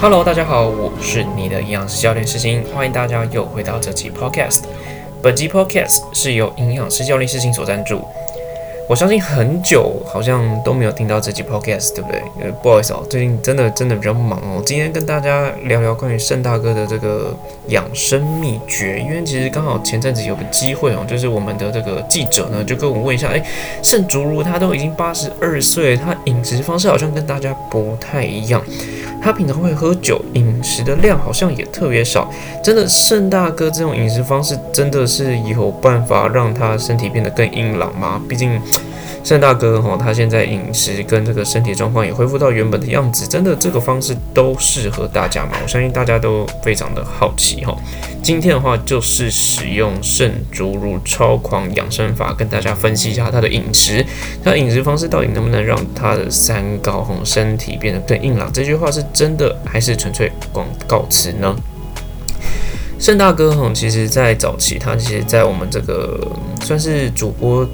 Hello，大家好，我是你的营养师教练世新，欢迎大家又回到这期 Podcast。本期 Podcast 是由营养师教练世新所赞助。我相信很久好像都没有听到这集 podcast，对不对？呃，不好意思哦，最近真的真的比较忙哦。今天跟大家聊聊关于盛大哥的这个养生秘诀，因为其实刚好前阵子有个机会哦，就是我们的这个记者呢就跟我问一下，哎，盛竹如他都已经八十二岁，他饮食方式好像跟大家不太一样，他平常会喝酒，饮食的量好像也特别少。真的，盛大哥这种饮食方式真的是有办法让他身体变得更硬朗吗？毕竟。盛大哥哈，他现在饮食跟这个身体状况也恢复到原本的样子，真的这个方式都适合大家吗？我相信大家都非常的好奇哈。今天的话就是使用圣竹乳超狂养生法，跟大家分析一下他的饮食，他饮食方式到底能不能让他的三高哈身体变得更硬朗？这句话是真的还是纯粹广告词呢？盛大哥哈，其实在早期，他其实在我们这个算是主播。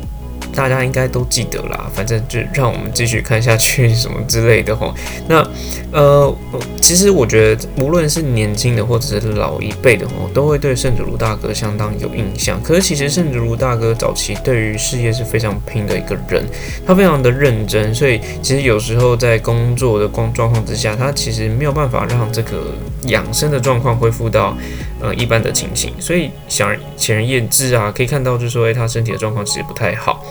大家应该都记得啦，反正就让我们继续看下去什么之类的哈。那呃，其实我觉得无论是年轻的或者是老一辈的哈，都会对圣主卢大哥相当有印象。可是其实圣主卢大哥早期对于事业是非常拼的一个人，他非常的认真，所以其实有时候在工作的光状况之下，他其实没有办法让这个养生的状况恢复到呃一般的情形。所以想显而易之啊，可以看到就是说，哎，他身体的状况其实不太好。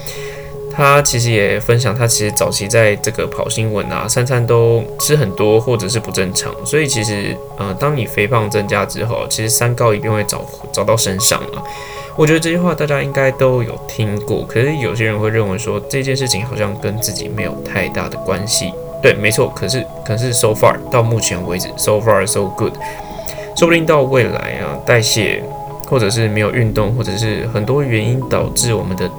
他其实也分享，他其实早期在这个跑新闻啊，三餐都吃很多或者是不正常，所以其实呃，当你肥胖增加之后，其实三高一定会找找到身上啊。我觉得这句话大家应该都有听过，可是有些人会认为说这件事情好像跟自己没有太大的关系。对，没错，可是可是 so far 到目前为止 so far so good，说不定到未来啊，代谢或者是没有运动，或者是很多原因导致我们的。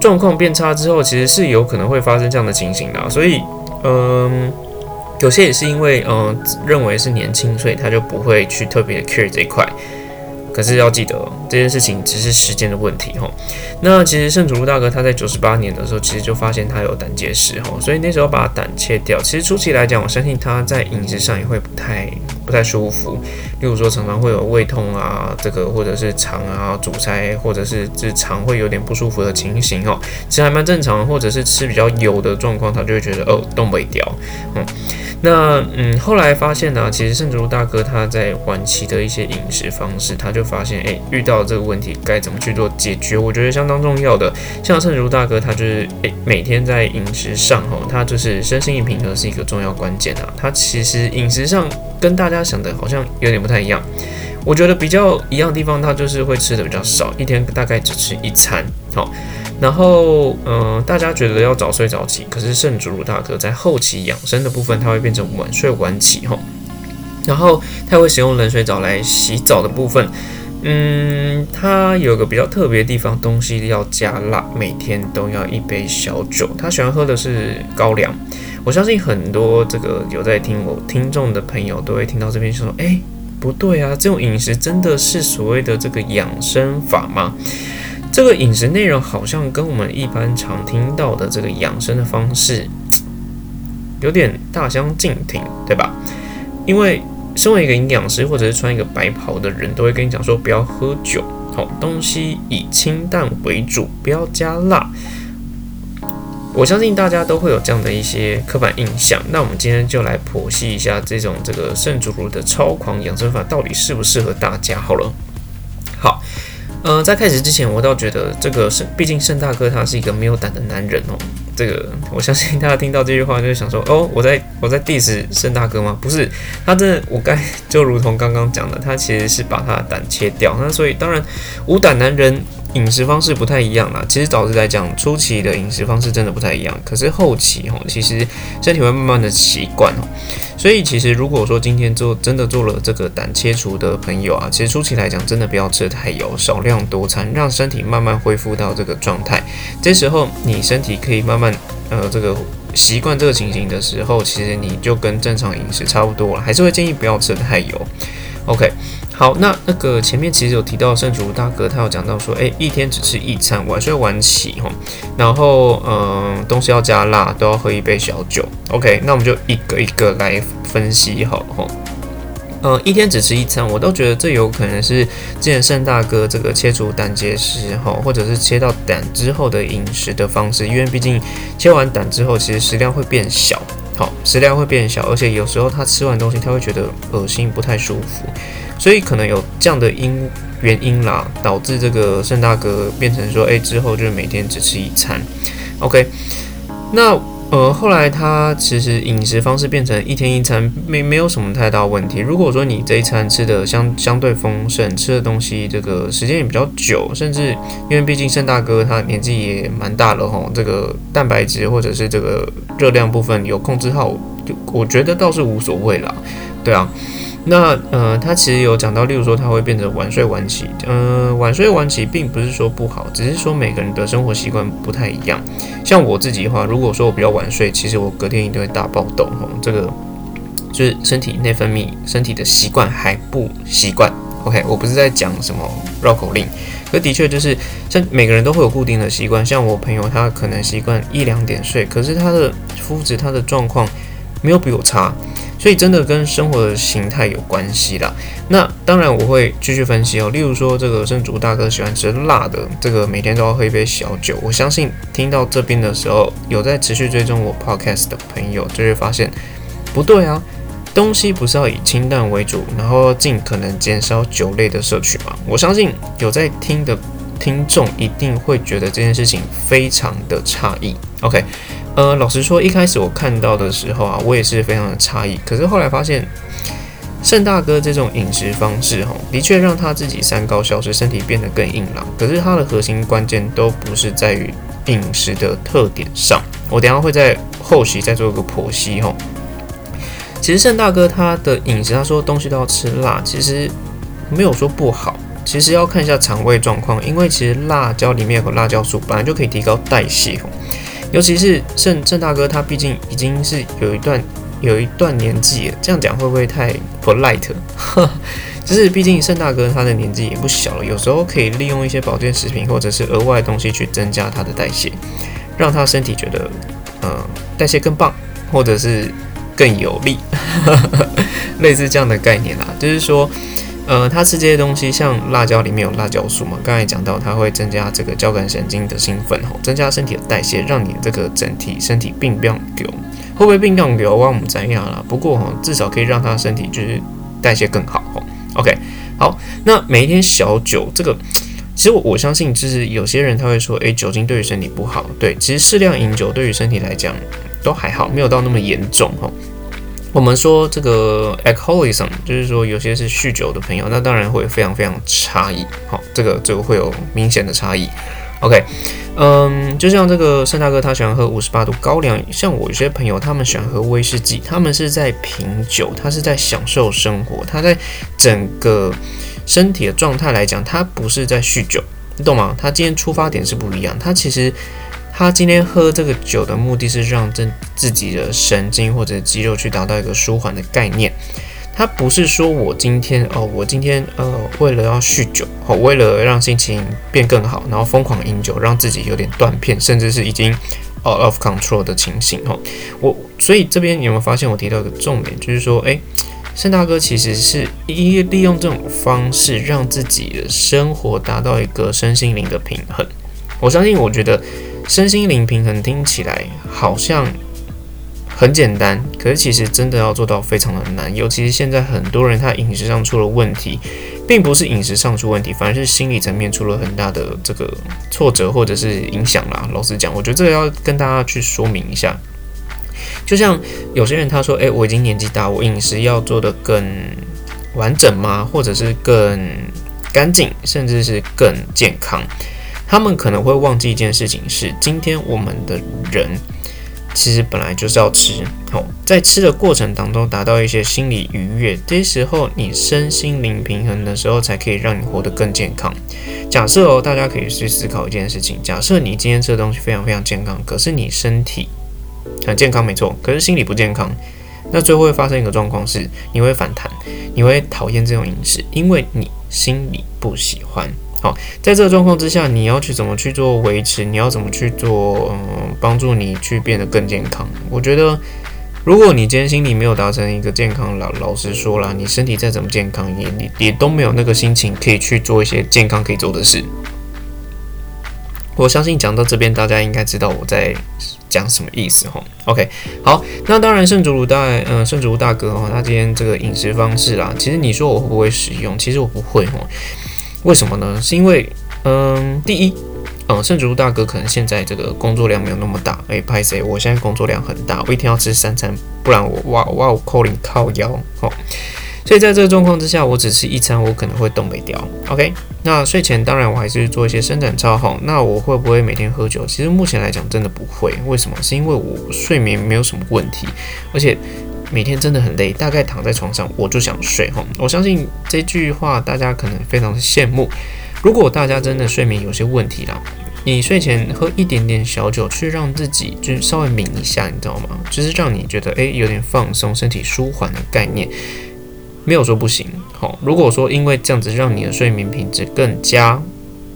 状况变差之后，其实是有可能会发生这样的情形的，所以，嗯，有些也是因为，嗯，认为是年轻，所以他就不会去特别 care 这一块。可是要记得，这件事情只是时间的问题哈。那其实圣主路大哥他在九十八年的时候，其实就发现他有胆结石哈，所以那时候把胆切掉。其实初期来讲，我相信他在饮食上也会不太不太舒服，例如说常常会有胃痛啊，这个或者是肠啊阻塞，或者是这肠会有点不舒服的情形哦，其实还蛮正常。或者是吃比较油的状况，他就会觉得哦动不掉，嗯。那嗯，后来发现呢，其实圣主路大哥他在晚期的一些饮食方式，他就发现，诶，遇到这个问题该怎么去做解决？我觉得相当重要的。像圣竹大哥，他就是诶，每天在饮食上哈，他就是身心平衡是一个重要关键啊。他其实饮食上跟大家想的好像有点不太一样。我觉得比较一样的地方，他就是会吃的比较少，一天大概只吃一餐，好。然后，嗯，大家觉得要早睡早起，可是圣主鲁大哥在后期养生的部分，他会变成晚睡晚起哈。然后他会使用冷水澡来洗澡的部分，嗯，他有个比较特别的地方，东西要加辣，每天都要一杯小酒。他喜欢喝的是高粱。我相信很多这个有在听我听众的朋友都会听到这边说，哎，不对啊，这种饮食真的是所谓的这个养生法吗？这个饮食内容好像跟我们一般常听到的这个养生的方式有点大相径庭，对吧？因为身为一个营养师或者是穿一个白袍的人，都会跟你讲说不要喝酒，好东西以清淡为主，不要加辣。我相信大家都会有这样的一些刻板印象。那我们今天就来剖析一下这种这个圣主乳的超狂养生法到底适不适合大家。好了，好。呃，在开始之前，我倒觉得这个圣，毕竟盛大哥他是一个没有胆的男人哦。这个我相信大家听到这句话，就是想说，哦，我在我在 diss 盛大哥吗？不是，他真的，我该就如同刚刚讲的，他其实是把他的胆切掉。那所以当然，无胆男人。饮食方式不太一样啦，其实导致来讲，初期的饮食方式真的不太一样。可是后期吼，其实身体会慢慢的习惯哦。所以其实如果说今天做真的做了这个胆切除的朋友啊，其实初期来讲，真的不要吃太油，少量多餐，让身体慢慢恢复到这个状态。这时候你身体可以慢慢呃这个习惯这个情形的时候，其实你就跟正常饮食差不多了。还是会建议不要吃太油。OK。好，那那个前面其实有提到圣主大哥，他有讲到说，诶，一天只吃一餐，晚睡晚起哈，然后嗯，东西要加辣，都要喝一杯小酒。OK，那我们就一个一个来分析好哈。呃，一天只吃一餐，我都觉得这有可能是之前圣大哥这个切除胆结石哈，或者是切到胆之后的饮食的方式，因为毕竟切完胆之后，其实食量会变小，好，食量会变小，而且有时候他吃完东西他会觉得恶心，不太舒服，所以可能有这样的因原因啦，导致这个盛大哥变成说，哎，之后就是每天只吃一餐，OK，那。呃，后来他其实饮食方式变成一天一餐，没没有什么太大问题。如果说你这一餐吃的相相对丰盛，吃的东西这个时间也比较久，甚至因为毕竟盛大哥他年纪也蛮大了吼，这个蛋白质或者是这个热量部分有控制好，就我觉得倒是无所谓啦，对啊。那呃，他其实有讲到，例如说他会变成晚睡晚起，呃，晚睡晚起并不是说不好，只是说每个人的生活习惯不太一样。像我自己的话，如果说我比较晚睡，其实我隔天一定会大暴动吼，这个就是身体内分泌、身体的习惯还不习惯。OK，我不是在讲什么绕口令，可的确就是像每个人都会有固定的习惯，像我朋友他可能习惯一两点睡，可是他的肤质、他的状况没有比我差。所以真的跟生活的形态有关系啦。那当然我会继续分析哦。例如说，这个圣主大哥喜欢吃辣的，这个每天都要喝一杯小酒。我相信听到这边的时候，有在持续追踪我 podcast 的朋友就会发现，不对啊，东西不是要以清淡为主，然后尽可能减少酒类的摄取吗？我相信有在听的听众一定会觉得这件事情非常的诧异。OK。呃，老实说，一开始我看到的时候啊，我也是非常的诧异。可是后来发现，盛大哥这种饮食方式，哈，的确让他自己三高消失，身体变得更硬朗。可是他的核心关键都不是在于饮食的特点上。我等下会在后期再做一个剖析，哈。其实盛大哥他的饮食，他说东西都要吃辣，其实没有说不好。其实要看一下肠胃状况，因为其实辣椒里面有个辣椒素，本来就可以提高代谢，哈。尤其是郑郑大哥，他毕竟已经是有一段有一段年纪了，这样讲会不会太 polite？就是毕竟盛大哥他的年纪也不小了，有时候可以利用一些保健食品或者是额外的东西去增加他的代谢，让他身体觉得呃代谢更棒，或者是更有力，类似这样的概念啦，就是说。呃，他吃这些东西，像辣椒里面有辣椒素嘛？刚才讲到，它会增加这个交感神经的兴奋，吼，增加身体的代谢，让你这个整体身体并不要流，会不会并不要流？我们怎样啦？不过哈，至少可以让他身体就是代谢更好，吼。OK，好，那每一天小酒，这个其实我我相信，就是有些人他会说，诶，酒精对于身体不好，对，其实适量饮酒对于身体来讲都还好，没有到那么严重，哈。我们说这个 alcoholism，就是说有些是酗酒的朋友，那当然会非常非常差异。好，这个这个会有明显的差异。OK，嗯，就像这个盛大哥他喜欢喝五十八度高粱，像我有些朋友他们喜欢喝威士忌，他们是在品酒，他是在享受生活，他在整个身体的状态来讲，他不是在酗酒，你懂吗？他今天出发点是不一样，他其实。他今天喝这个酒的目的是让这自己的神经或者肌肉去达到一个舒缓的概念。他不是说我今天哦，我今天呃为了要酗酒，哦为了让心情变更好，然后疯狂饮酒，让自己有点断片，甚至是已经 out of control 的情形哦。我所以这边你有没有发现我提到一个重点，就是说，诶，盛大哥其实是一利用这种方式让自己的生活达到一个身心灵的平衡。我相信，我觉得。身心灵平衡听起来好像很简单，可是其实真的要做到非常的难。尤其是现在很多人他饮食上出了问题，并不是饮食上出问题，反而是心理层面出了很大的这个挫折或者是影响啦。老实讲，我觉得这个要跟大家去说明一下。就像有些人他说：“诶，我已经年纪大，我饮食要做的更完整吗？或者是更干净，甚至是更健康？”他们可能会忘记一件事情，是今天我们的人其实本来就是要吃，好，在吃的过程当中达到一些心理愉悦，这时候你身心灵平衡的时候，才可以让你活得更健康。假设哦，大家可以去思考一件事情：假设你今天吃的东西非常非常健康，可是你身体很健康没错，可是心理不健康，那最后会发生一个状况是，你会反弹，你会讨厌这种饮食，因为你心里不喜欢。在这个状况之下，你要去怎么去做维持？你要怎么去做？嗯，帮助你去变得更健康？我觉得，如果你今天心里没有达成一个健康，老老实说了，你身体再怎么健康，也你也都没有那个心情可以去做一些健康可以做的事。我相信讲到这边，大家应该知道我在讲什么意思哈。OK，好，那当然圣主鲁大，嗯，圣主如大哥哈，他今天这个饮食方式啦，其实你说我会不会使用？其实我不会哈。为什么呢？是因为，嗯，第一，嗯，圣主大哥可能现在这个工作量没有那么大。哎，拍谁？我现在工作量很大，我一天要吃三餐，不然我哇哇我扣零靠腰。哦。所以在这个状况之下，我只吃一餐，我可能会动没掉。OK，那睡前当然我还是做一些伸展操。好，那我会不会每天喝酒？其实目前来讲真的不会。为什么？是因为我睡眠没有什么问题，而且。每天真的很累，大概躺在床上我就想睡哈。我相信这句话大家可能非常羡慕。如果大家真的睡眠有些问题啦，你睡前喝一点点小酒，去让自己就稍微抿一下，你知道吗？就是让你觉得诶有点放松，身体舒缓的概念，没有说不行。好，如果说因为这样子让你的睡眠品质更佳，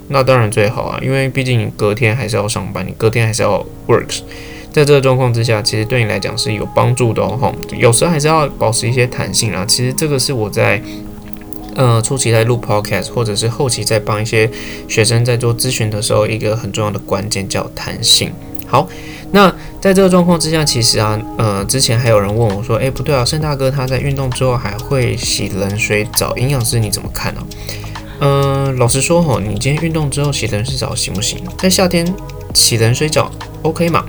那当然最好啊，因为毕竟你隔天还是要上班，你隔天还是要 works。在这个状况之下，其实对你来讲是有帮助的哦。有时候还是要保持一些弹性啦。其实这个是我在呃初期在录 podcast，或者是后期在帮一些学生在做咨询的时候，一个很重要的关键叫弹性。好，那在这个状况之下，其实啊，呃，之前还有人问我说，诶，不对啊，盛大哥他在运动之后还会洗冷水澡，营养师你怎么看呢？嗯，老实说哈，你今天运动之后洗冷水澡行不行？在夏天洗冷水澡 OK 吗？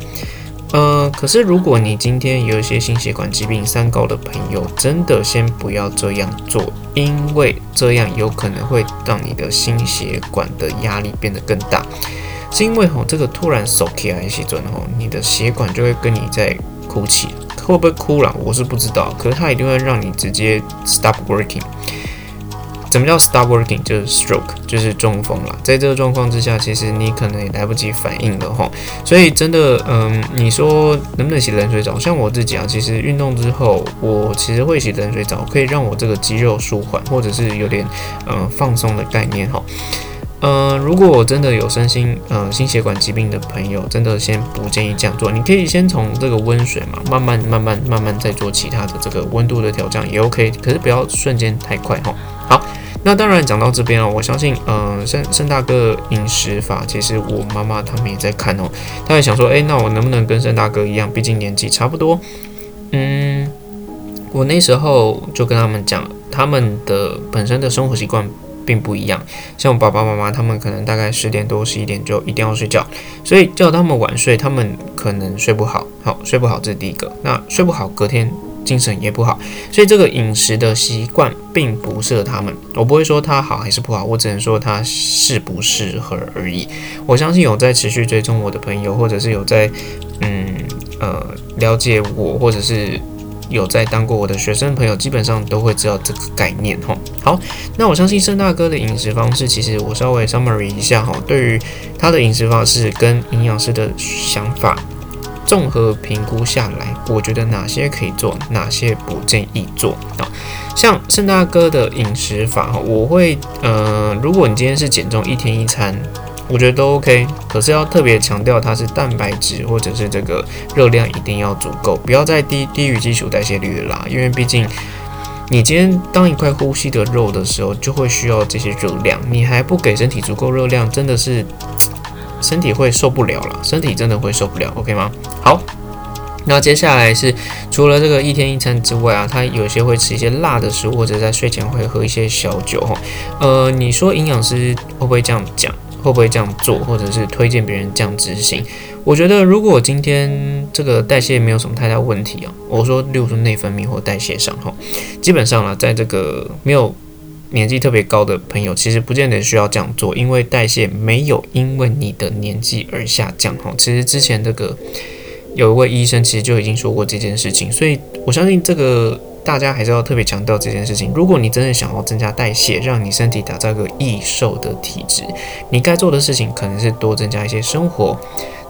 呃，可是如果你今天有一些心血管疾病、三高的朋友，真的先不要这样做，因为这样有可能会让你的心血管的压力变得更大。是因为吼，这个突然手起来时阵吼，你的血管就会跟你在哭泣，会不会哭了？我是不知道，可是它一定会让你直接 stop working。怎么叫 stop working？就是 stroke，就是中风了。在这个状况之下，其实你可能也来不及反应了哈。所以真的，嗯，你说能不能洗冷水澡？像我自己啊，其实运动之后，我其实会洗冷水澡，可以让我这个肌肉舒缓，或者是有点嗯放松的概念哈。嗯，如果真的有身心嗯心血管疾病的朋友，真的先不建议这样做。你可以先从这个温水嘛，慢慢慢慢慢慢再做其他的这个温度的调降也 OK，可是不要瞬间太快哈。好。那当然讲到这边了，我相信，嗯，盛盛大哥饮食法，其实我妈妈他们也在看哦，他也想说，诶，那我能不能跟盛大哥一样？毕竟年纪差不多。嗯，我那时候就跟他们讲，他们的本身的生活习惯并不一样，像我爸爸妈妈他们可能大概十点多、十一点就一定要睡觉，所以叫他们晚睡，他们可能睡不好，好睡不好，这是第一个。那睡不好，隔天。精神也不好，所以这个饮食的习惯并不适合他们。我不会说它好还是不好，我只能说它适不适合而已。我相信有在持续追踪我的朋友，或者是有在嗯呃了解我，或者是有在当过我的学生朋友，基本上都会知道这个概念哈。好，那我相信盛大哥的饮食方式，其实我稍微 summary 一下哈，对于他的饮食方式跟营养师的想法。综合评估下来，我觉得哪些可以做，哪些不建议做啊？像盛大哥的饮食法，我会，呃，如果你今天是减重一天一餐，我觉得都 OK。可是要特别强调，它是蛋白质或者是这个热量一定要足够，不要再低低于基础代谢率啦。因为毕竟你今天当一块呼吸的肉的时候，就会需要这些热量，你还不给身体足够热量，真的是。身体会受不了了，身体真的会受不了，OK 吗？好，那接下来是除了这个一天一餐之外啊，他有些会吃一些辣的食物，或者在睡前会喝一些小酒哈。呃，你说营养师会不会这样讲？会不会这样做？或者是推荐别人这样执行？我觉得如果今天这个代谢没有什么太大问题啊，我说，例如说内分泌或代谢上哈，基本上啊，在这个没有。年纪特别高的朋友，其实不见得需要这样做，因为代谢没有因为你的年纪而下降哈。其实之前这个有一位医生其实就已经说过这件事情，所以我相信这个大家还是要特别强调这件事情。如果你真的想要增加代谢，让你身体打造一个易瘦的体质，你该做的事情可能是多增加一些生活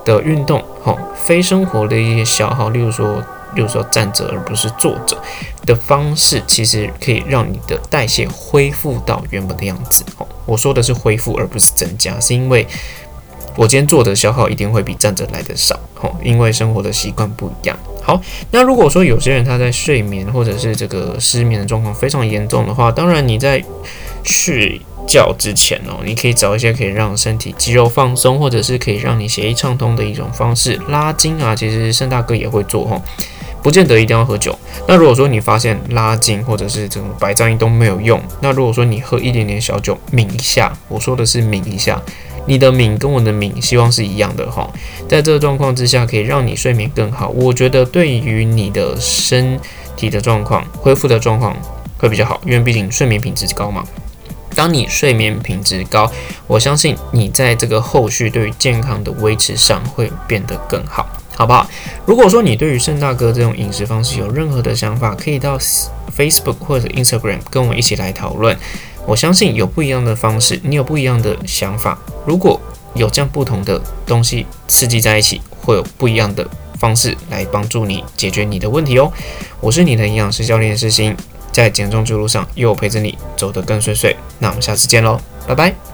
的运动，哈，非生活的一些消耗，例如说。例如说站着而不是坐着的方式，其实可以让你的代谢恢复到原本的样子。哦，我说的是恢复而不是增加，是因为我今天坐着消耗一定会比站着来的少。哦，因为生活的习惯不一样。好，那如果说有些人他在睡眠或者是这个失眠的状况非常严重的话，当然你在睡觉之前哦，你可以找一些可以让身体肌肉放松，或者是可以让你血液畅通的一种方式，拉筋啊。其实盛大哥也会做哈，不见得一定要喝酒。那如果说你发现拉筋或者是这种白噪音都没有用，那如果说你喝一点点小酒抿一下，我说的是抿一下。你的抿跟我的抿希望是一样的哈，在这个状况之下，可以让你睡眠更好。我觉得对于你的身体的状况恢复的状况会比较好，因为毕竟睡眠品质高嘛。当你睡眠品质高，我相信你在这个后续对于健康的维持上会变得更好，好不好？如果说你对于盛大哥这种饮食方式有任何的想法，可以到 Facebook 或者 Instagram 跟我一起来讨论。我相信有不一样的方式，你有不一样的想法。如果有这样不同的东西刺激在一起，会有不一样的方式来帮助你解决你的问题哦。我是你的营养师教练诗欣，在减重之路上又陪着你走得更顺遂。那我们下次见喽，拜拜。